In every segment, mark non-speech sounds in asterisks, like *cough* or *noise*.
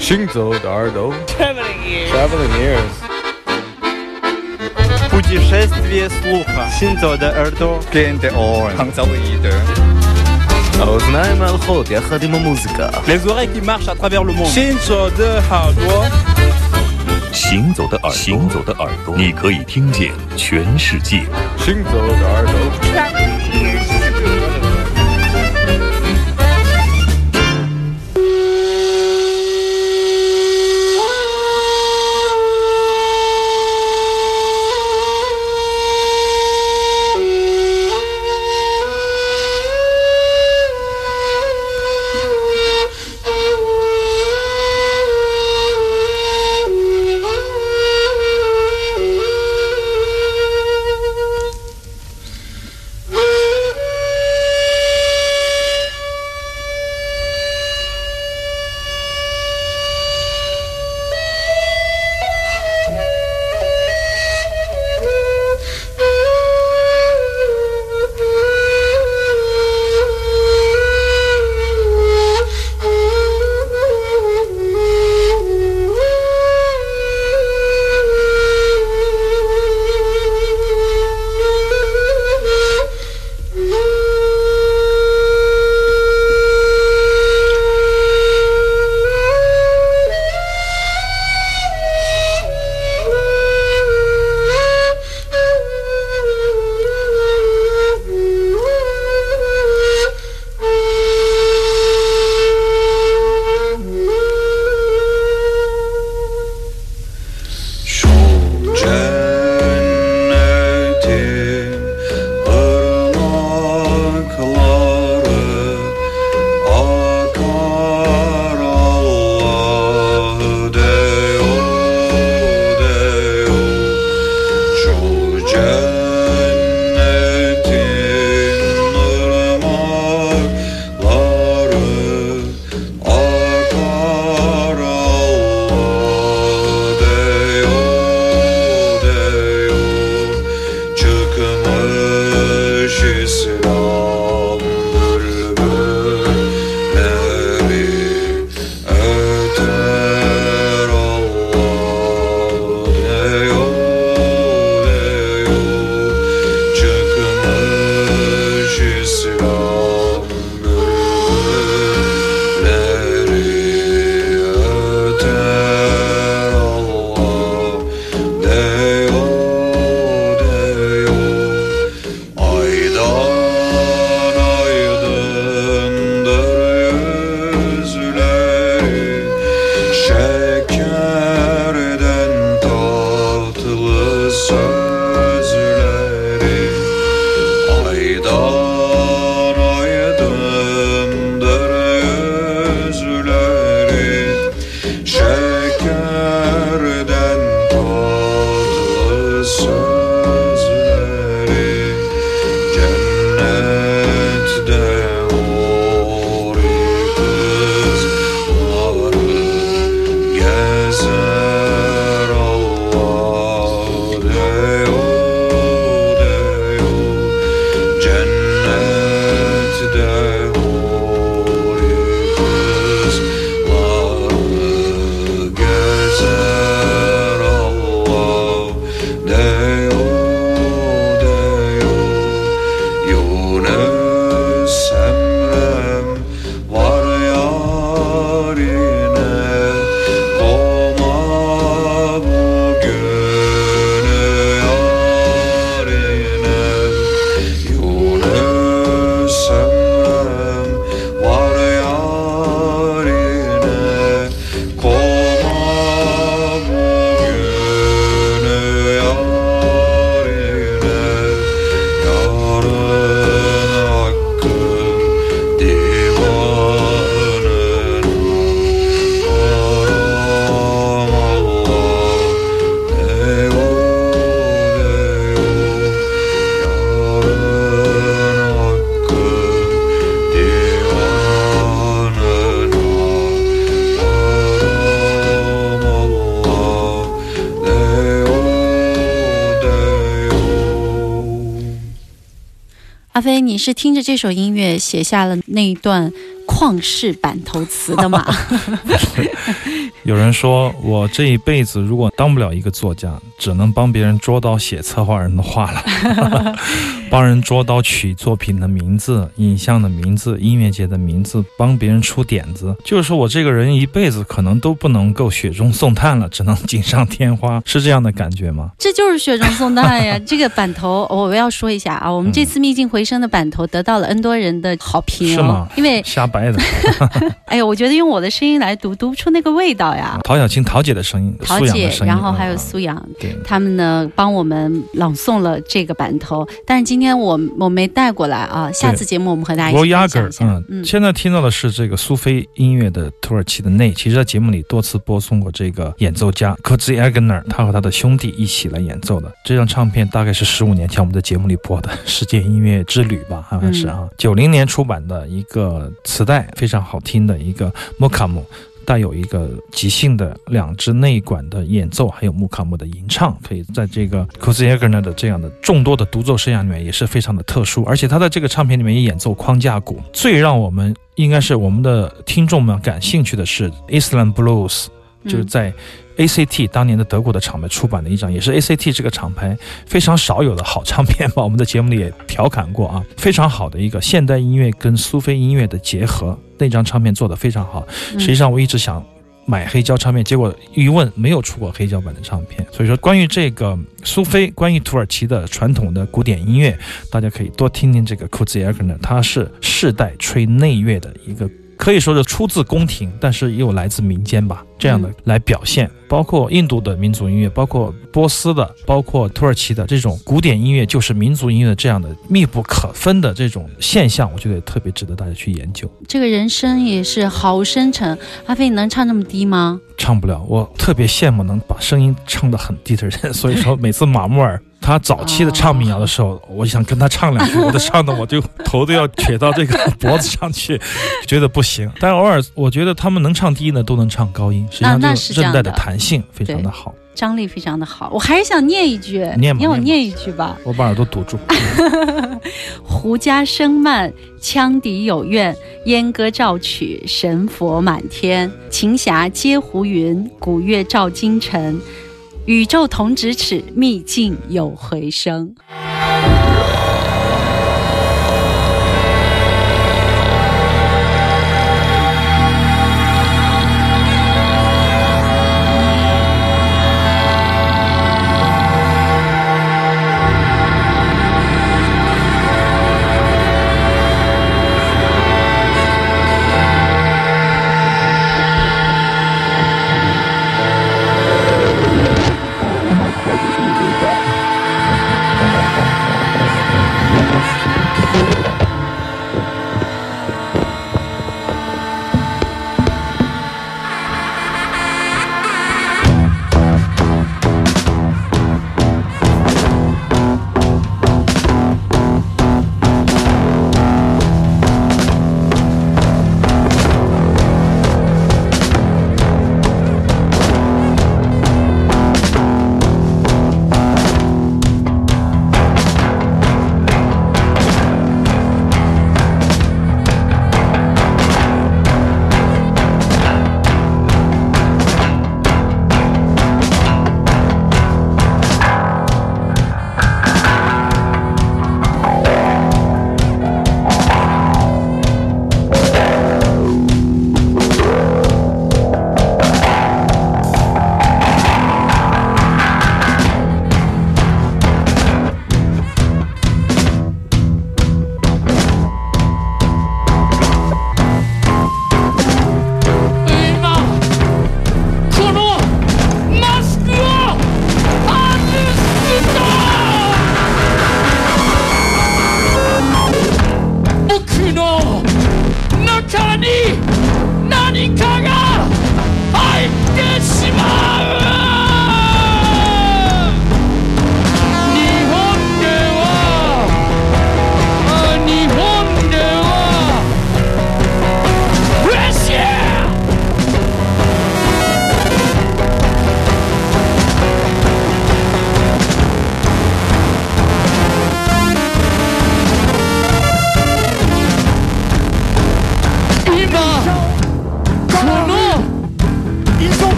行走的耳朵，Traveling ears，Traveling ears，путешествие слуха，行走的耳朵，Gain the orange，行走的耳朵，האוזניים ההלכות יחד עם המוזיקה Les oreilles qui marchent à travers le monde，行走的耳朵，行走的耳朵，行走的耳朵，你可以听见全世界。行走的耳朵。 是听着这首音乐写下了那一段旷世版头词的吗。*laughs* 有人说我这一辈子如果当不了一个作家，只能帮别人捉刀写策划人的话了，*laughs* 帮人捉刀取作品的名字、影像的名字、音乐节的名字，帮别人出点子。就是说我这个人一辈子可能都不能够雪中送炭了，只能锦上添花，*laughs* 是这样的感觉吗？这就是雪中送炭呀！这个版头我要说一下啊，我们这次秘境回声的版头得到了 N 多人的好评，是吗？因为瞎掰的。*laughs* 哎呀，我觉得用我的声音来读，读不出那个味道呀。陶小青、陶姐的声音，陶姐，然后还有苏阳，对，他们呢帮我们朗诵了这个版头，但是今天我我没带过来啊，下次节目我们和大家一起分享。一现在听到的是这个苏菲音乐的土耳其的内，其实在节目里多次播送过这个演奏家 Kozi Agner，他和他的兄弟一起来演奏的。这张唱片，大概是十五年前我们在节目里播的《世界音乐之旅》吧，好像是啊，九零年出版的一个磁带，非常好听的一个 Mokam。带有一个即兴的两支内管的演奏，还有木卡姆的吟唱，可以在这个 k o z e g e r 的这样的众多的独奏生涯里面也是非常的特殊。而且他在这个唱片里面也演奏框架鼓。最让我们应该是我们的听众们感兴趣的是 Island Blues，就是在 ACT 当年的德国的厂牌出版的一张，也是 ACT 这个厂牌非常少有的好唱片吧。*laughs* 我们的节目里也调侃过啊，非常好的一个现代音乐跟苏菲音乐的结合。那张唱片做得非常好，实际上我一直想买黑胶唱片，结果一问没有出过黑胶版的唱片。所以说，关于这个苏菲，关于土耳其的传统的古典音乐，大家可以多听听这个 k u z i e r g n 他是世代吹内乐的一个。可以说是出自宫廷，但是又来自民间吧，这样的来表现，包括印度的民族音乐，包括波斯的，包括土耳其的这种古典音乐，就是民族音乐这样的密不可分的这种现象，我觉得也特别值得大家去研究。这个人声也是好深沉，阿飞，你能唱这么低吗？唱不了，我特别羡慕能把声音唱得很低的人，*laughs* 所以说每次马木尔。他早期的唱民谣的时候，我想跟他唱两句，我都唱的我就头都要撇到这个脖子上去，觉得不行。但偶尔我觉得他们能唱低呢，都能唱高音，实际上就是韧带的弹性非常的好，张力非常的好。我还是想念一句，念我念一句吧。我把耳朵堵住。*laughs* 胡笳声慢，羌笛有怨，燕歌照曲，神佛满天。琴匣接胡云，古月照京城。宇宙同咫尺，秘境有回声。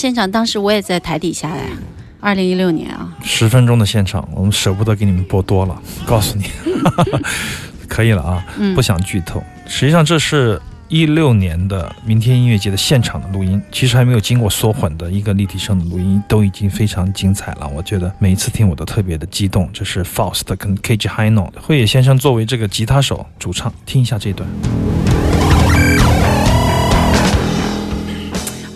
现场当时我也在台底下呀，二零一六年啊，十分钟的现场，我们舍不得给你们播多了，告诉你，*laughs* 可以了啊，嗯不想剧透。实际上这是一六年的明天音乐节的现场的录音，其实还没有经过缩混的一个立体声的录音，都已经非常精彩了。我觉得每一次听我都特别的激动。这是 Faust 跟 Cage Hino 慧野先生作为这个吉他手主唱，听一下这段。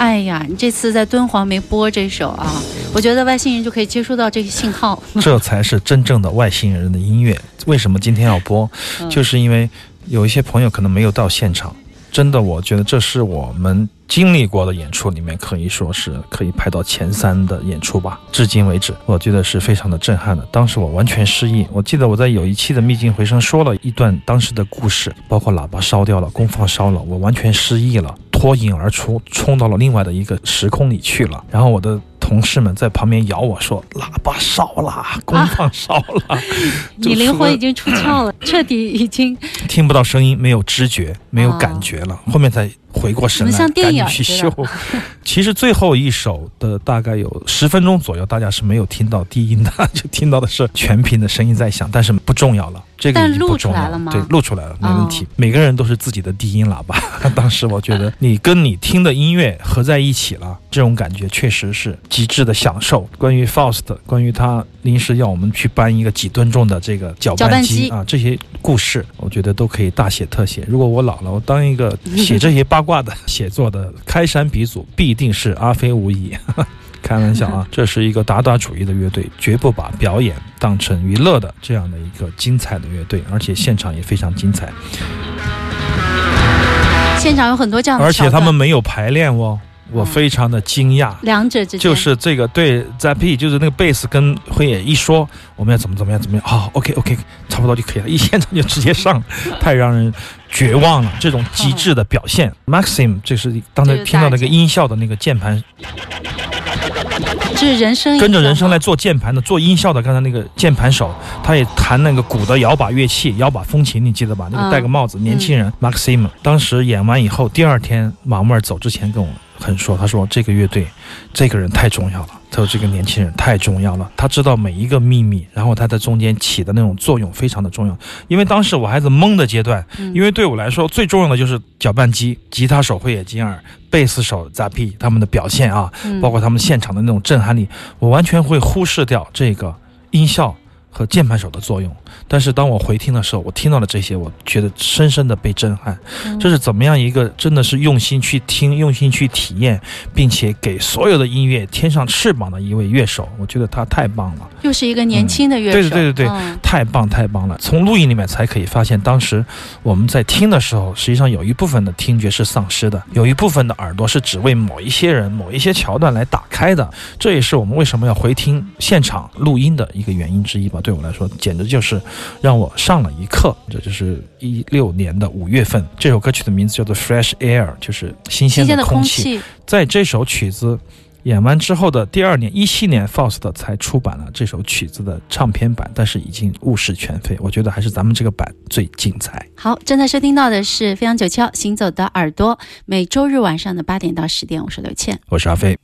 哎呀，你这次在敦煌没播这首啊，我觉得外星人就可以接收到这个信号。*laughs* 这才是真正的外星人的音乐。为什么今天要播？嗯就是因为有一些朋友可能没有到现场。真的，我觉得这是我们经历过的演出里面，可以说是可以排到前三的演出吧。至今为止，我觉得是非常的震撼的。当时我完全失忆，我记得我在有一期的《秘境回声》说了一段当时的故事，包括喇叭烧掉了，功放烧了，我完全失忆了，脱颖而出，冲到了另外的一个时空里去了。然后我的同事们在旁边咬我说：“喇叭烧了，功放烧了。*laughs* 就你灵魂已经出窍了，*laughs* 彻底已经听不到声音，没有知觉，没有感觉了，后面才回过神来，像电影赶紧去似修。*laughs* 其实最后一首的大概有十分钟左右，大家是没有听到低音的，就听到的是全频的声音在响，但是不重要了，这个录不重要出来了吗对，录出来了，没问题。哦每个人都是自己的低音喇叭。*laughs* 当时我觉得 *laughs* 你跟你听的音乐合在一起了，这种感觉确实是极致的享受。关于 Faust，关于他临时要我们去搬一个几吨重的这个搅搅拌机拌机啊，这些故事，我觉得都可以大写特写。如果我老了，我当一个写这些八卦的 *laughs* 写作的开山鼻祖，必定是阿飞无疑。开玩笑啊，*laughs* 这是一个打打主义的乐队，绝不把表演当成娱乐的这样的一个精彩的乐队，而且现场也非常精彩，现场有很多这样的而且他们没有排练哦，我非常的惊讶。两者之间。就是这个对 Zappy，就是那个贝斯跟辉野一说我们要怎么怎么样怎么样，好、o k OK，差不多就可以了，一现场就直接上，太让人绝望了。这种极致的表现，Maxim，这是刚才听到那个音效的那个键盘，*laughs* 这是人声，跟着人声来。做键盘的、做音效的，刚才那个键盘手，他也弹那个鼓的摇把乐器，摇把风琴，你记得吧？那个嗯戴个帽子，年轻人 Maxim，当时演完以后，第二天马木尔走之前跟我很说，他说这个乐队，这个人太重要了。他说这个年轻人太重要了，他知道每一个秘密，然后他在中间起的那种作用非常的重要。因为当时我还在懵的阶段，因为对我来说最重要的就是搅拌机、吉他手会野金耳、贝斯手 Zappy 他们的表现啊，嗯包括他们现场的那种震撼力，我完全会忽视掉这个音效和键盘手的作用。但是当我回听的时候，我听到了这些，我觉得深深的被震撼。这是怎么样一个真的是用心去听、用心去体验，并且给所有的音乐添上翅膀的一位乐手？我觉得他太棒了。又是一个年轻的乐手，对对对对对，太棒太棒了！从录音里面才可以发现，当时我们在听的时候，实际上有一部分的听觉是丧失的，有一部分的耳朵是只为某一些人、某一些桥段来打开的。这也是我们为什么要回听现场录音的一个原因之一吧。对我来说，简直就是让我上了一课。这就是一六年的五月份，这首歌曲的名字叫做《Fresh Air》，就是新鲜的空气。在这首曲子。演完之后的第二年，一七年，Faust 才出版了这首曲子的唱片版，但是已经物是全非。我觉得还是咱们这个版最精彩。好，正在收听到的是飞扬九霄行走的耳朵，每周日晚上的八点到十点，我是刘倩，我是阿飞。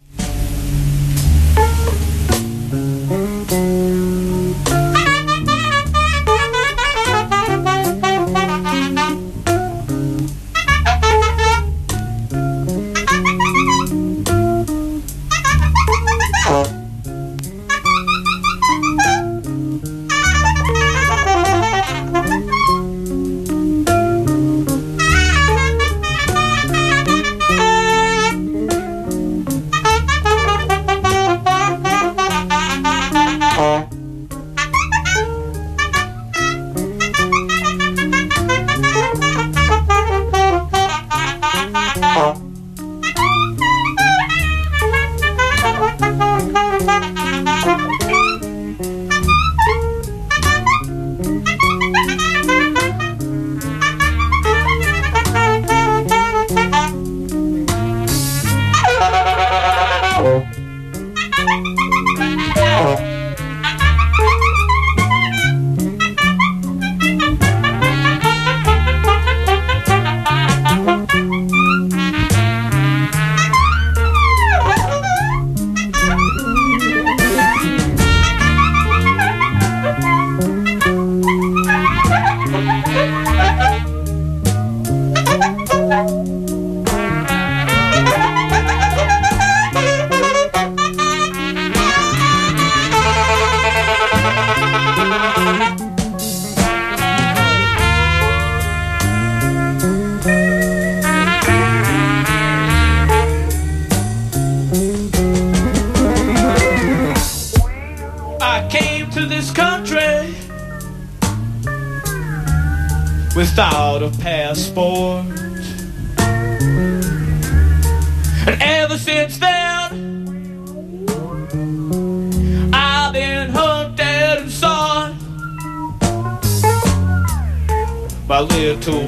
so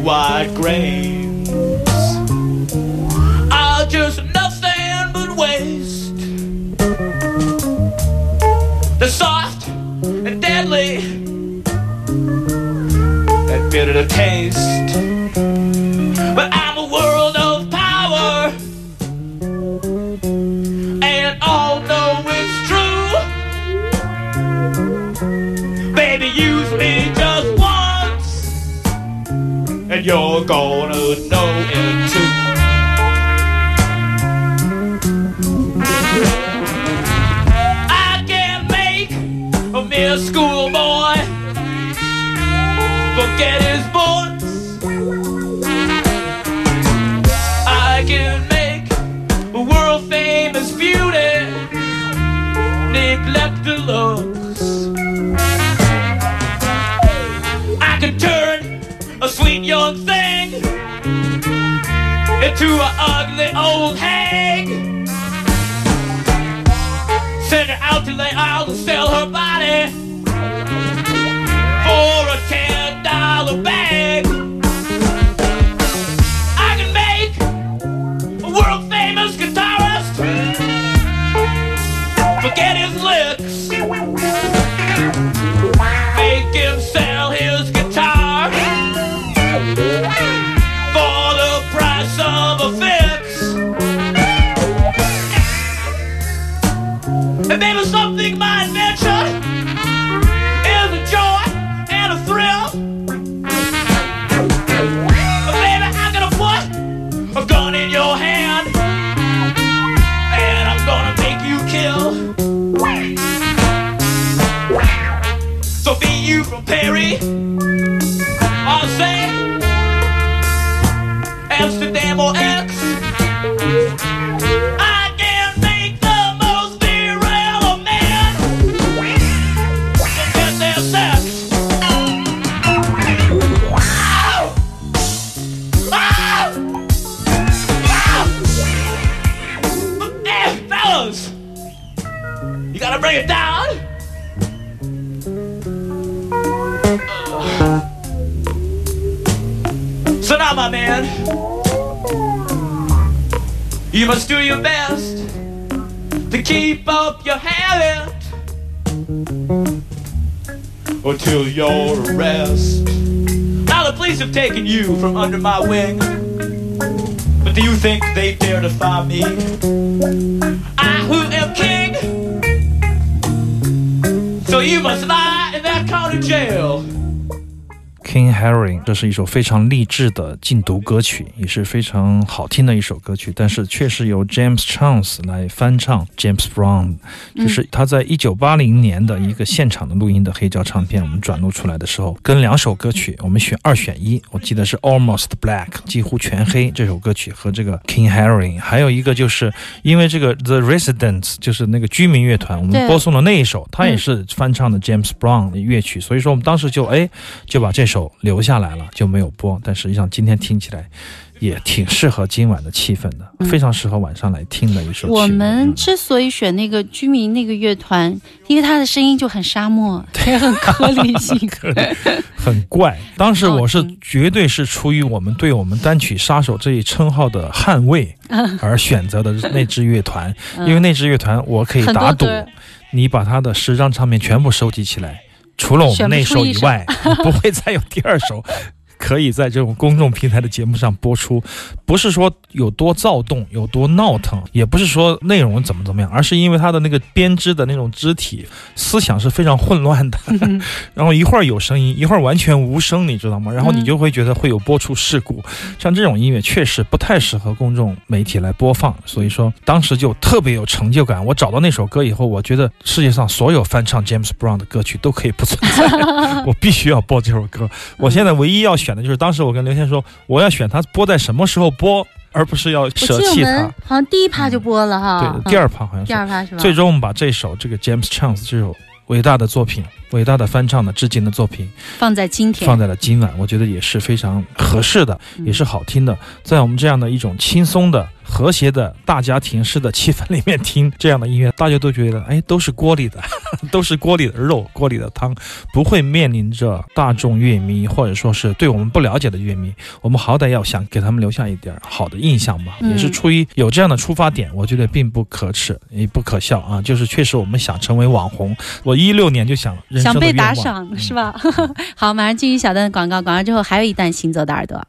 gray. Looks. I can turn a sweet young thing into an ugly old hag. Send her out to lay out and sell her body bring it down! So now, my man, you must do your best to keep up your habit until your arrest. Now the police have taken you from under my wing, but do you think they dare defy me? I who am so you must lie in that county jail. King Harry，这是一首非常励志的禁毒歌曲，也是非常好听的一首歌曲。但是却是由 James Chance 来翻唱 James Brown，就是他在一九八零年的一个现场的录音的黑胶唱片，我们转录出来的时候，跟两首歌曲我们选二选一。我记得是 Almost Black，几乎全黑这首歌曲和这个 King Harry，还有一个就是因为这个 The Residents 就是那个居民乐团，我们播送的那一首，他也是翻唱的 James Brown 的乐曲，所以说我们当时就哎就把这首留下来了，就没有播。但实际上今天听起来也挺适合今晚的气氛的，非常适合晚上来听的一首曲。我们嗯之所以选那个居民那个乐团，因为他的声音就很沙漠，也很颗粒性。很怪。当时我是绝对是出于我们对我们单曲杀手这一称号的捍卫而选择的那支乐团，因为那支乐团我可以打赌，你把他的十张唱片全部收集起来，除了我们那首以外，*laughs* 不会再有第二首。可以在这种公众平台的节目上播出，不是说有多躁动、有多闹腾，也不是说内容怎么怎么样，而是因为他的那个编织的那种肢体思想是非常混乱的，*laughs* 然后一会儿有声音，一会儿完全无声，你知道吗？然后你就会觉得会有播出事故。像这种音乐确实不太适合公众媒体来播放，所以说当时就特别有成就感。我找到那首歌以后，我觉得世界上所有翻唱 James Brown 的歌曲都可以不存在，*laughs* 我必须要播这首歌。我现在唯一要选的就是当时我跟刘谦说，我要选他播在什么时候播，而不是要舍弃得我们它。好像第一趴就播了哈，对，第二嗯趴好像是第。二趴是吧？最终我们把这首这个 James Chance 这首伟大的作品、伟大的翻唱的致敬的作品放在今天放在了今晚，我觉得也是非常合适的，嗯也是好听的。在我们这样的一种轻松的、和谐的大家庭式的气氛里面听这样的音乐，大家都觉得哎，都是锅里的，*laughs* 都是锅里的肉、锅里的汤，不会面临着大众乐迷或者说是对我们不了解的乐迷，我们好歹要想给他们留下一点好的印象吧，嗯也是出于有这样的出发点，我觉得并不可耻，也不可笑啊。就是确实我们想成为网红，我一六年就想人生想被打赏是吧？*laughs* 好，马上进行小段的广告，广告之后还有一段行走的耳朵。